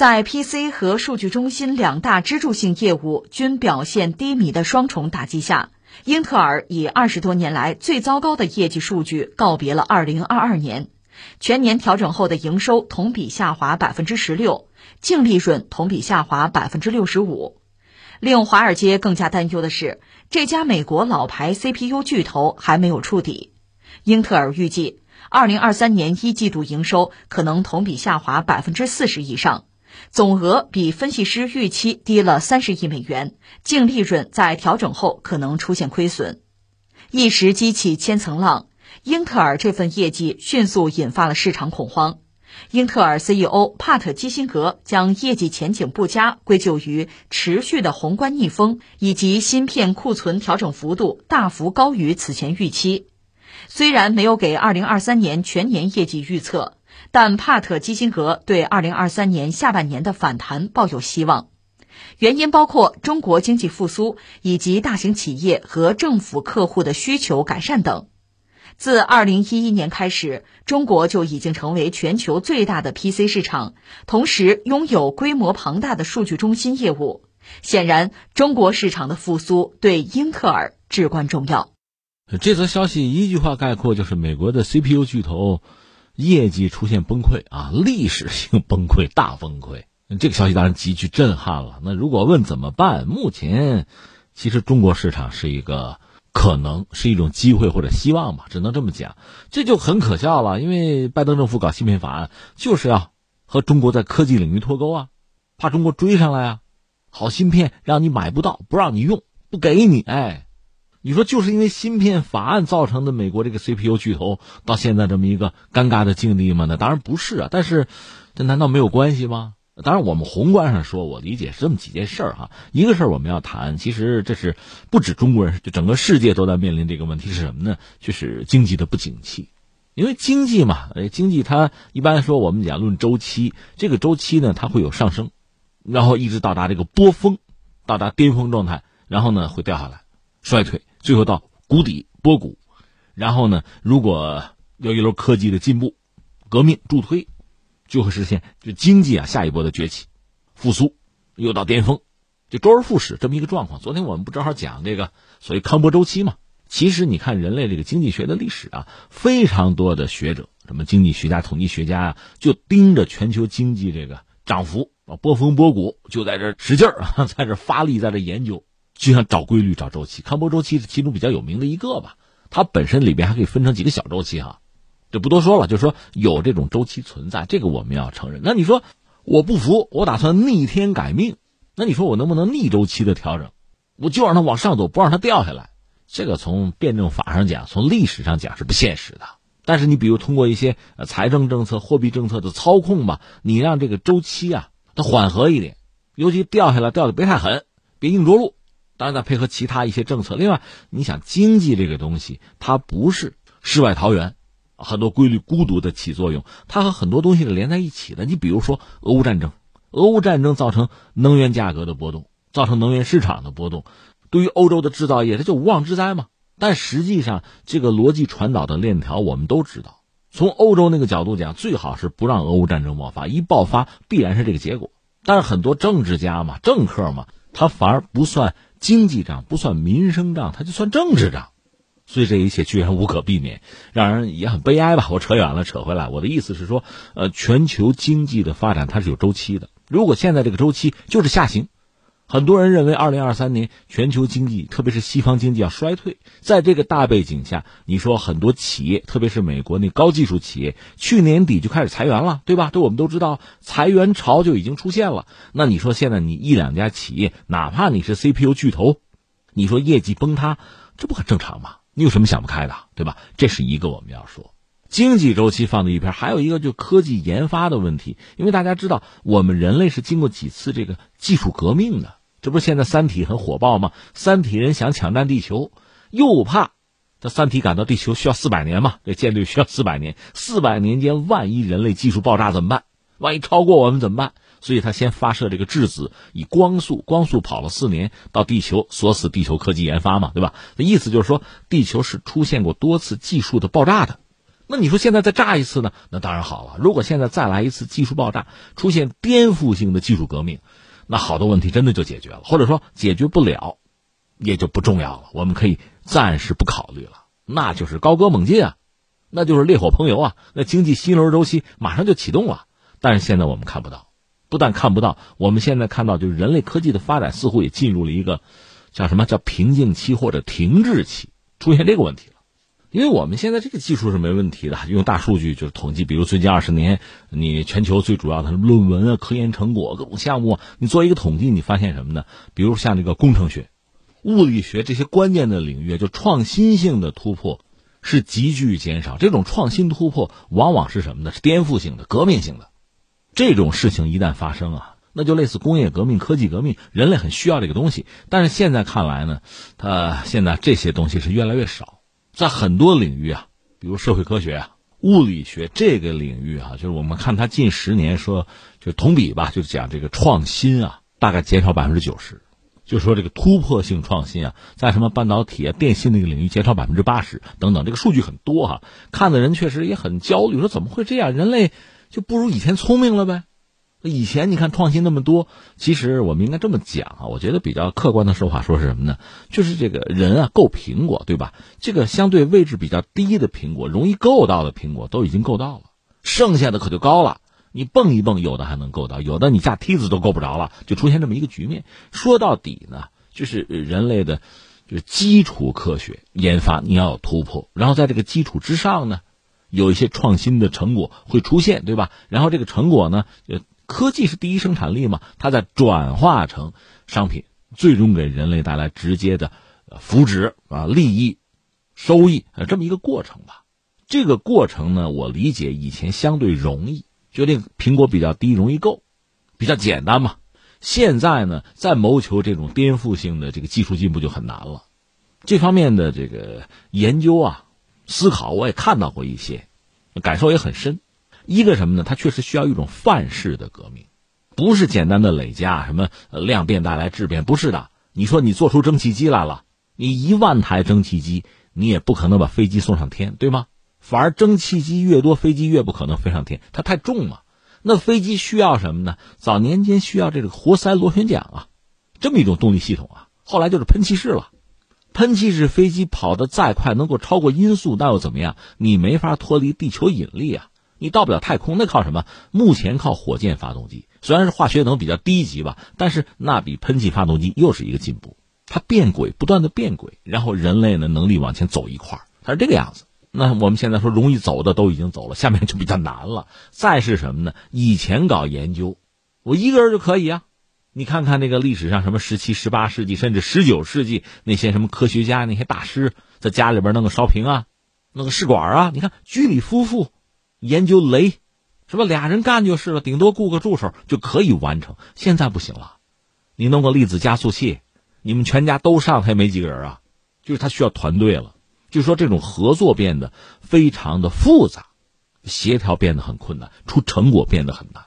在 PC 和数据中心两大支柱性业务均表现低迷的双重打击下，英特尔以二十多年来最糟糕的业绩数据告别了二零二二年。全年调整后的营收同比下滑百分之十六，净利润同比下滑百分之六十五。令华尔街更加担忧的是，这家美国老牌 CPU 巨头还没有触底。英特尔预计，二零二三年一季度营收可能同比下滑百分之四十以上，总额比分析师预期低了三十亿美元，净利润在调整后可能出现亏损，一时激起千层浪。英特尔这份业绩迅速引发了市场恐慌。英特尔 CEO 帕特基辛格将业绩前景不佳归咎于持续的宏观逆风以及芯片库存调整幅度大幅高于此前预期。虽然没有给2023年全年业绩预测，但帕特基辛格对2023年下半年的反弹抱有希望。原因包括中国经济复苏以及大型企业和政府客户的需求改善等。自二零一一年开始，中国就已经成为全球最大的 PC 市场，同时拥有规模庞大的数据中心业务。显然，中国市场的复苏对英特尔至关重要。这则消息一句话概括，就是美国的 CPU 巨头业绩出现崩溃啊，历史性崩溃，大崩溃。这个消息当然极具震撼了。那如果问怎么办，目前其实中国市场是一个。可能是一种机会或者希望吧，只能这么讲，这就很可笑了。因为拜登政府搞芯片法案，就是要和中国在科技领域脱钩啊，怕中国追上来啊。好芯片让你买不到，不让你用，不给你。哎，你说就是因为芯片法案造成的美国这个 CPU 巨头到现在这么一个尴尬的境地吗？那当然不是啊。但是，这难道没有关系吗？当然，我们宏观上说，我理解是这么几件事儿哈。一个事儿我们要谈，其实这是不止中国人，就整个世界都在面临这个问题是什么呢？就是经济的不景气。因为经济嘛，经济它一般来说我们讲论周期，这个周期呢它会有上升，然后一直到达这个波峰，到达巅峰状态，然后呢会掉下来，衰退，最后到谷底波谷，然后呢如果有一轮科技的进步、革命助推。就会实现就经济啊下一波的崛起、复苏，又到巅峰，就周而复始这么一个状况。昨天我们不正好讲这个所谓康波周期嘛？其实你看人类这个经济学的历史啊，非常多的学者，什么经济学家、统计学家啊，就盯着全球经济这个涨幅啊波峰波谷，就在这使劲儿啊，在这发力，在这研究，就像找规律、找周期。康波周期是其中比较有名的一个吧，它本身里边还可以分成几个小周期哈。就不多说了，就是说有这种周期存在，这个我们要承认。那你说我不服，我打算逆天改命，那你说我能不能逆周期的调整？我就让它往上走，不让它掉下来。这个从辩证法上讲，从历史上讲是不现实的。但是你比如通过一些财政政策、货币政策的操控吧，你让这个周期啊它缓和一点，尤其掉下来掉的别太狠，别硬着陆。当然再配合其他一些政策。另外，你想经济这个东西，它不是世外桃源。很多规律孤独的起作用，它和很多东西是连在一起的。你比如说俄乌战争，俄乌战争造成能源价格的波动，造成能源市场的波动，对于欧洲的制造业，它就无妄之灾嘛。但实际上，这个逻辑传导的链条我们都知道。从欧洲那个角度讲，最好是不让俄乌战争爆发，一爆发必然是这个结果。但是很多政治家嘛、政客嘛，他反而不算经济账，不算民生账，它就算政治账。所以这一切居然无可避免，让人也很悲哀吧？我扯远了，扯回来。我的意思是说，呃，全球经济的发展它是有周期的。如果现在这个周期就是下行，很多人认为二零二三年全球经济，特别是西方经济要衰退。在这个大背景下，你说很多企业，特别是美国那高技术企业，去年底就开始裁员了，对吧？这我们都知道，裁员潮就已经出现了。那你说现在你一两家企业，哪怕你是 CPU 巨头，你说业绩崩塌，这不很正常吗？你有什么想不开的，对吧？这是一个我们要说经济周期放在一边，还有一个就科技研发的问题。因为大家知道，我们人类是经过几次这个技术革命的，这不是现在《三体》很火爆吗？三体人想抢占地球，又怕这三体赶到地球需要四百年嘛？这舰队需要四百年，四百年间万一人类技术爆炸怎么办？万一超过我们怎么办？所以他先发射这个质子，以光速光速跑了四年到地球，锁死地球科技研发嘛，对吧？那意思就是说，地球是出现过多次技术的爆炸的。那你说现在再炸一次呢？那当然好了。如果现在再来一次技术爆炸，出现颠覆性的技术革命，那好多问题真的就解决了，或者说解决不了，也就不重要了。我们可以暂时不考虑了，那就是高歌猛进啊，那就是烈火烹油啊，那经济新一轮周期马上就启动了。但是现在我们看不到，不但看不到，我们现在看到就是人类科技的发展似乎也进入了一个叫什么叫瓶颈期或者停滞期，出现这个问题了。因为我们现在这个技术是没问题的，用大数据就是统计，比如最近二十年，你全球最主要的论文啊、科研成果、各种项目，你做一个统计，你发现什么呢？比如像这个工程学、物理学这些关键的领域，就创新性的突破是急剧减少。这种创新突破往往是什么呢？是颠覆性的、革命性的。这种事情一旦发生啊，那就类似工业革命、科技革命，人类很需要这个东西。但是现在看来呢，它现在这些东西是越来越少。在很多领域啊，比如社会科学啊、物理学这个领域啊，就是我们看它近十年说，就同比吧，就讲这个创新啊，大概减少百分之九十，就说这个突破性创新啊，在什么半导体啊、电信那个领域减少百分之八十等等，这个数据很多哈，看的人确实也很焦虑，说怎么会这样？人类就不如以前聪明了呗？以前你看创新那么多，其实我们应该这么讲啊，我觉得比较客观的说法说是什么呢？就是这个人啊，够苹果，对吧？这个相对位置比较低的苹果，容易够到的苹果都已经够到了，剩下的可就高了。你蹦一蹦，有的还能够到，有的你架梯子都够不着了，就出现这么一个局面。说到底呢，就是人类的，就是基础科学研发你要有突破，然后在这个基础之上呢，有一些创新的成果会出现，对吧？然后这个成果呢，科技是第一生产力嘛？它在转化成商品，最终给人类带来直接的福祉啊、利益、收益，这么一个过程吧。这个过程呢，我理解以前相对容易，觉得苹果比较低，容易够，比较简单嘛。现在呢，在谋求这种颠覆性的这个技术进步就很难了。这方面的这个研究啊、思考，我也看到过一些，感受也很深。一个什么呢？它确实需要一种范式的革命，不是简单的累加什么量变带来质变，不是的。你说你做出蒸汽机来了，你一万台蒸汽机，你也不可能把飞机送上天，对吗？反而蒸汽机越多，飞机越不可能飞上天，它太重嘛。那飞机需要什么呢？早年间需要这个活塞螺旋桨啊，这么一种动力系统啊。后来就是喷气式了，喷气式飞机跑得再快，能够超过音速，那又怎么样？你没法脱离地球引力啊。你到不了太空，那靠什么？目前靠火箭发动机，虽然是化学能比较低级吧，但是那比喷气发动机又是一个进步。它变轨，不断的变轨，然后人类呢能力往前走一块它是这个样子。那我们现在说容易走的都已经走了，下面就比较难了。再是什么呢？以前搞研究，我一个人就可以啊。你看看那个历史上什么十七、十八世纪，甚至十九世纪那些什么科学家、那些大师，在家里边弄个烧瓶啊，弄个试管啊。你看居里夫妇。研究雷，是吧？俩人干就是了，顶多雇个助手就可以完成。现在不行了，你弄个粒子加速器，你们全家都上，还没几个人啊。就是他需要团队了，就说这种合作变得非常的复杂，协调变得很困难，出成果变得很难。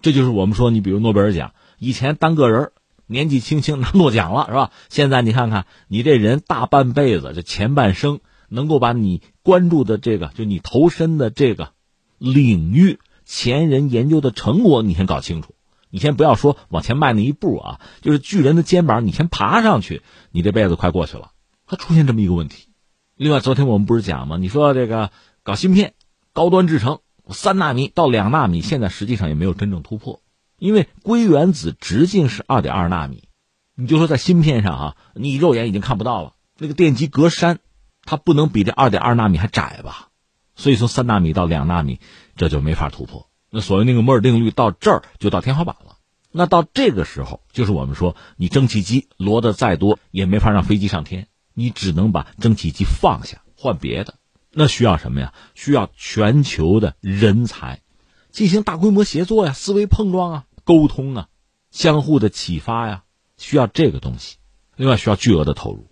这就是我们说，你比如诺贝尔奖，以前单个人年纪轻轻拿诺奖了，是吧？现在你看看，你这人大半辈子，这前半生能够把你关注的这个，就你投身的这个。领域前人研究的成果，你先搞清楚。你先不要说往前迈那一步啊，就是巨人的肩膀，你先爬上去，你这辈子快过去了。它出现这么一个问题。另外，昨天我们不是讲吗？你说这个搞芯片，高端制程，三纳米到两纳米，现在实际上也没有真正突破，因为硅原子直径是二点二纳米。你就说在芯片上啊，你肉眼已经看不到了，那个电极格栅，它不能比这二点二纳米还窄吧？所以从三纳米到两纳米，这就没法突破。那所谓那个摩尔定律到这儿就到天花板了。那到这个时候，就是我们说，你蒸汽机摞的再多，也没法让飞机上天。你只能把蒸汽机放下，换别的。那需要什么呀？需要全球的人才进行大规模协作呀，思维碰撞啊，沟通啊，相互的启发呀，需要这个东西。另外，需要巨额的投入。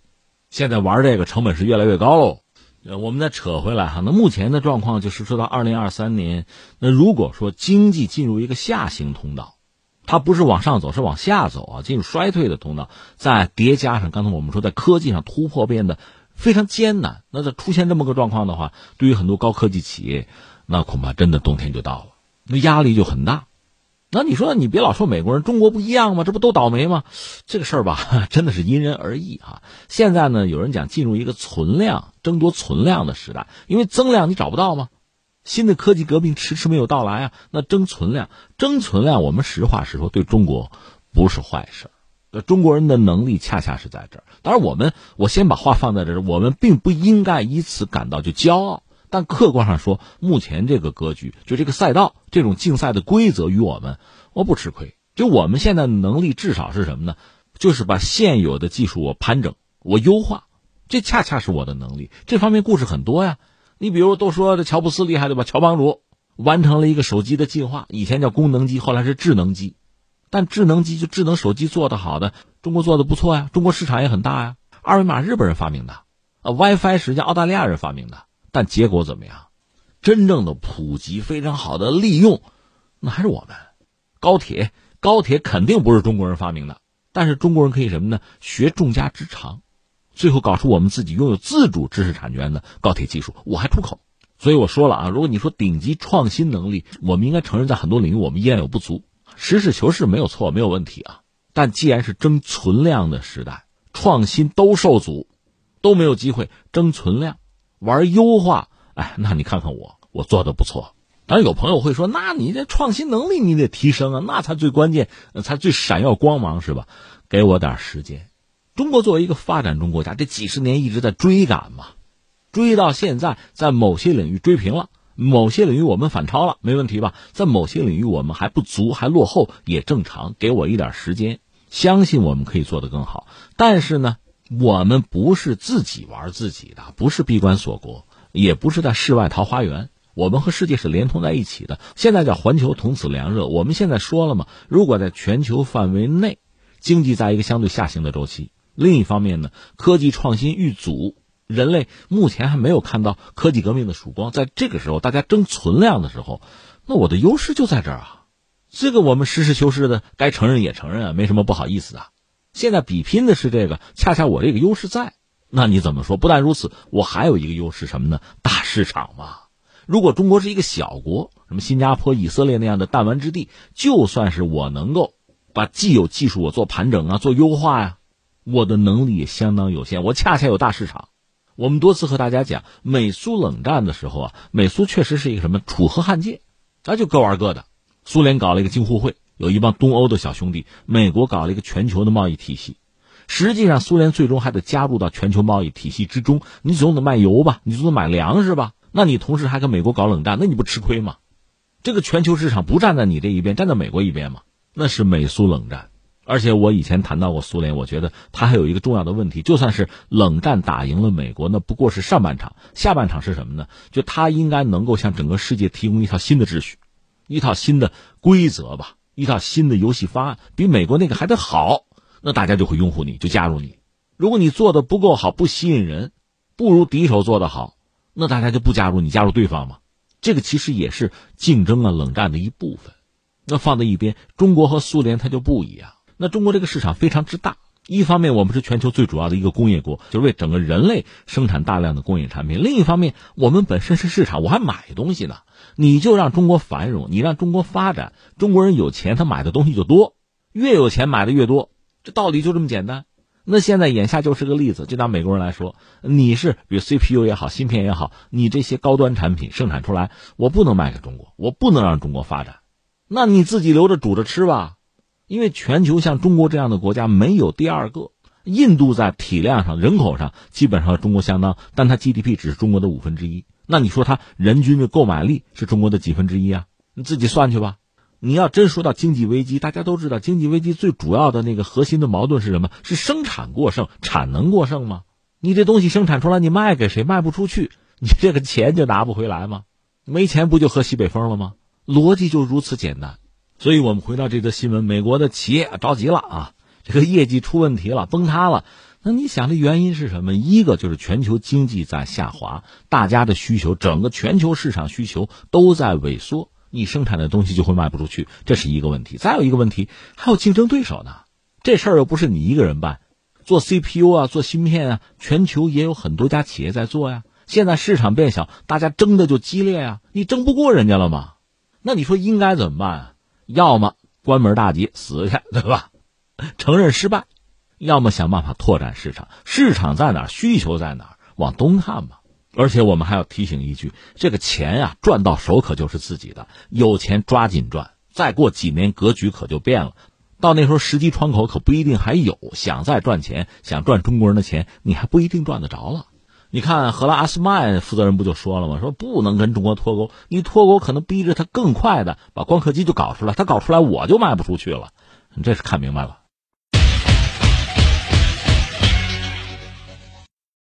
现在玩这个成本是越来越高喽。呃，我们再扯回来哈，那目前的状况就是说到二零二三年，那如果说经济进入一个下行通道，它不是往上走，是往下走啊，进入衰退的通道，再叠加上刚才我们说在科技上突破变得非常艰难。那在出现这么个状况的话，对于很多高科技企业，那恐怕真的冬天就到了，那压力就很大。那你说，你别老说美国人，中国不一样吗？这不都倒霉吗？这个事儿吧，真的是因人而异啊。现在呢，有人讲进入一个存量争夺存量的时代，因为增量你找不到吗？新的科技革命迟迟没有到来啊。那争存量，争存量，我们实话实说，对中国不是坏事。中国人的能力恰恰是在这儿。当然，我们我先把话放在这儿，我们并不应该以此感到就骄傲。但客观上说，目前这个格局，就这个赛道，这种竞赛的规则与我们，我不吃亏。就我们现在的能力，至少是什么呢？就是把现有的技术我盘整，我优化，这恰恰是我的能力。这方面故事很多呀。你比如都说这乔布斯厉害对吧？乔帮主完成了一个手机的进化，以前叫功能机，后来是智能机。但智能机就智能手机做的好的，中国做的不错呀，中国市场也很大呀。二维码日本人发明的，啊，WiFi 实际上澳大利亚人发明的。但结果怎么样？真正的普及非常好的利用，那还是我们。高铁，高铁肯定不是中国人发明的，但是中国人可以什么呢？学众家之长，最后搞出我们自己拥有自主知识产权的高铁技术，我还出口。所以我说了啊，如果你说顶级创新能力，我们应该承认在很多领域我们依然有不足。实事求是没有错，没有问题啊。但既然是争存量的时代，创新都受阻，都没有机会争存量。玩优化，哎，那你看看我，我做的不错。当然有朋友会说，那你这创新能力你得提升啊，那才最关键，才最闪耀光芒是吧？给我点时间。中国作为一个发展中国家，这几十年一直在追赶嘛，追到现在，在某些领域追平了，某些领域我们反超了，没问题吧？在某些领域我们还不足，还落后也正常。给我一点时间，相信我们可以做得更好。但是呢？我们不是自己玩自己的，不是闭关锁国，也不是在世外桃花源。我们和世界是连通在一起的。现在叫环球同此凉热。我们现在说了嘛，如果在全球范围内，经济在一个相对下行的周期，另一方面呢，科技创新遇阻，人类目前还没有看到科技革命的曙光。在这个时候，大家争存量的时候，那我的优势就在这儿啊。这个我们实事求是的，该承认也承认啊，没什么不好意思的。现在比拼的是这个，恰恰我这个优势在，那你怎么说？不但如此，我还有一个优势什么呢？大市场嘛。如果中国是一个小国，什么新加坡、以色列那样的弹丸之地，就算是我能够把既有技术我做盘整啊、做优化呀，我的能力也相当有限。我恰恰有大市场。我们多次和大家讲，美苏冷战的时候啊，美苏确实是一个什么楚河汉界，那就各玩各的。苏联搞了一个京沪会。有一帮东欧的小兄弟，美国搞了一个全球的贸易体系，实际上苏联最终还得加入到全球贸易体系之中。你总得卖油吧，你总得买粮食吧？那你同时还跟美国搞冷战，那你不吃亏吗？这个全球市场不站在你这一边，站在美国一边吗？那是美苏冷战。而且我以前谈到过苏联，我觉得它还有一个重要的问题，就算是冷战打赢了美国，那不过是上半场，下半场是什么呢？就它应该能够向整个世界提供一套新的秩序，一套新的规则吧。一套新的游戏方案比美国那个还得好，那大家就会拥护你，就加入你。如果你做的不够好，不吸引人，不如敌手做的好，那大家就不加入你，加入对方嘛。这个其实也是竞争啊、冷战的一部分。那放在一边，中国和苏联它就不一样。那中国这个市场非常之大，一方面我们是全球最主要的一个工业国，就是为整个人类生产大量的工业产品；另一方面，我们本身是市场，我还买东西呢。你就让中国繁荣，你让中国发展，中国人有钱，他买的东西就多，越有钱买的越多，这道理就这么简单。那现在眼下就是个例子，就拿美国人来说，你是比如 CPU 也好，芯片也好，你这些高端产品生产出来，我不能卖给中国，我不能让中国发展，那你自己留着煮着吃吧，因为全球像中国这样的国家没有第二个。印度在体量上、人口上基本上和中国相当，但它 GDP 只是中国的五分之一。那你说它人均的购买力是中国的几分之一啊？你自己算去吧。你要真说到经济危机，大家都知道，经济危机最主要的那个核心的矛盾是什么？是生产过剩、产能过剩吗？你这东西生产出来，你卖给谁？卖不出去，你这个钱就拿不回来吗？没钱不就喝西北风了吗？逻辑就如此简单。所以我们回到这则新闻，美国的企业着急了啊，这个业绩出问题了，崩塌了。那你想的原因是什么？一个就是全球经济在下滑，大家的需求，整个全球市场需求都在萎缩，你生产的东西就会卖不出去，这是一个问题。再有一个问题，还有竞争对手呢，这事儿又不是你一个人办，做 CPU 啊，做芯片啊，全球也有很多家企业在做呀。现在市场变小，大家争的就激烈呀，你争不过人家了吗？那你说应该怎么办啊？要么关门大吉，死去，对吧？承认失败，要么想办法拓展市场。市场在哪？需求在哪？往东看吧。而且我们还要提醒一句：这个钱呀，赚到手可就是自己的，有钱抓紧赚。再过几年，格局可就变了。到那时候，时机窗口可不一定还有。想再赚钱，想赚中国人的钱，你还不一定赚得着了。你看，荷兰阿斯麦负责人不就说了吗？说不能跟中国脱钩，你脱钩可能逼着他更快的把光刻机就搞出来，他搞出来我就卖不出去了。你这是看明白了。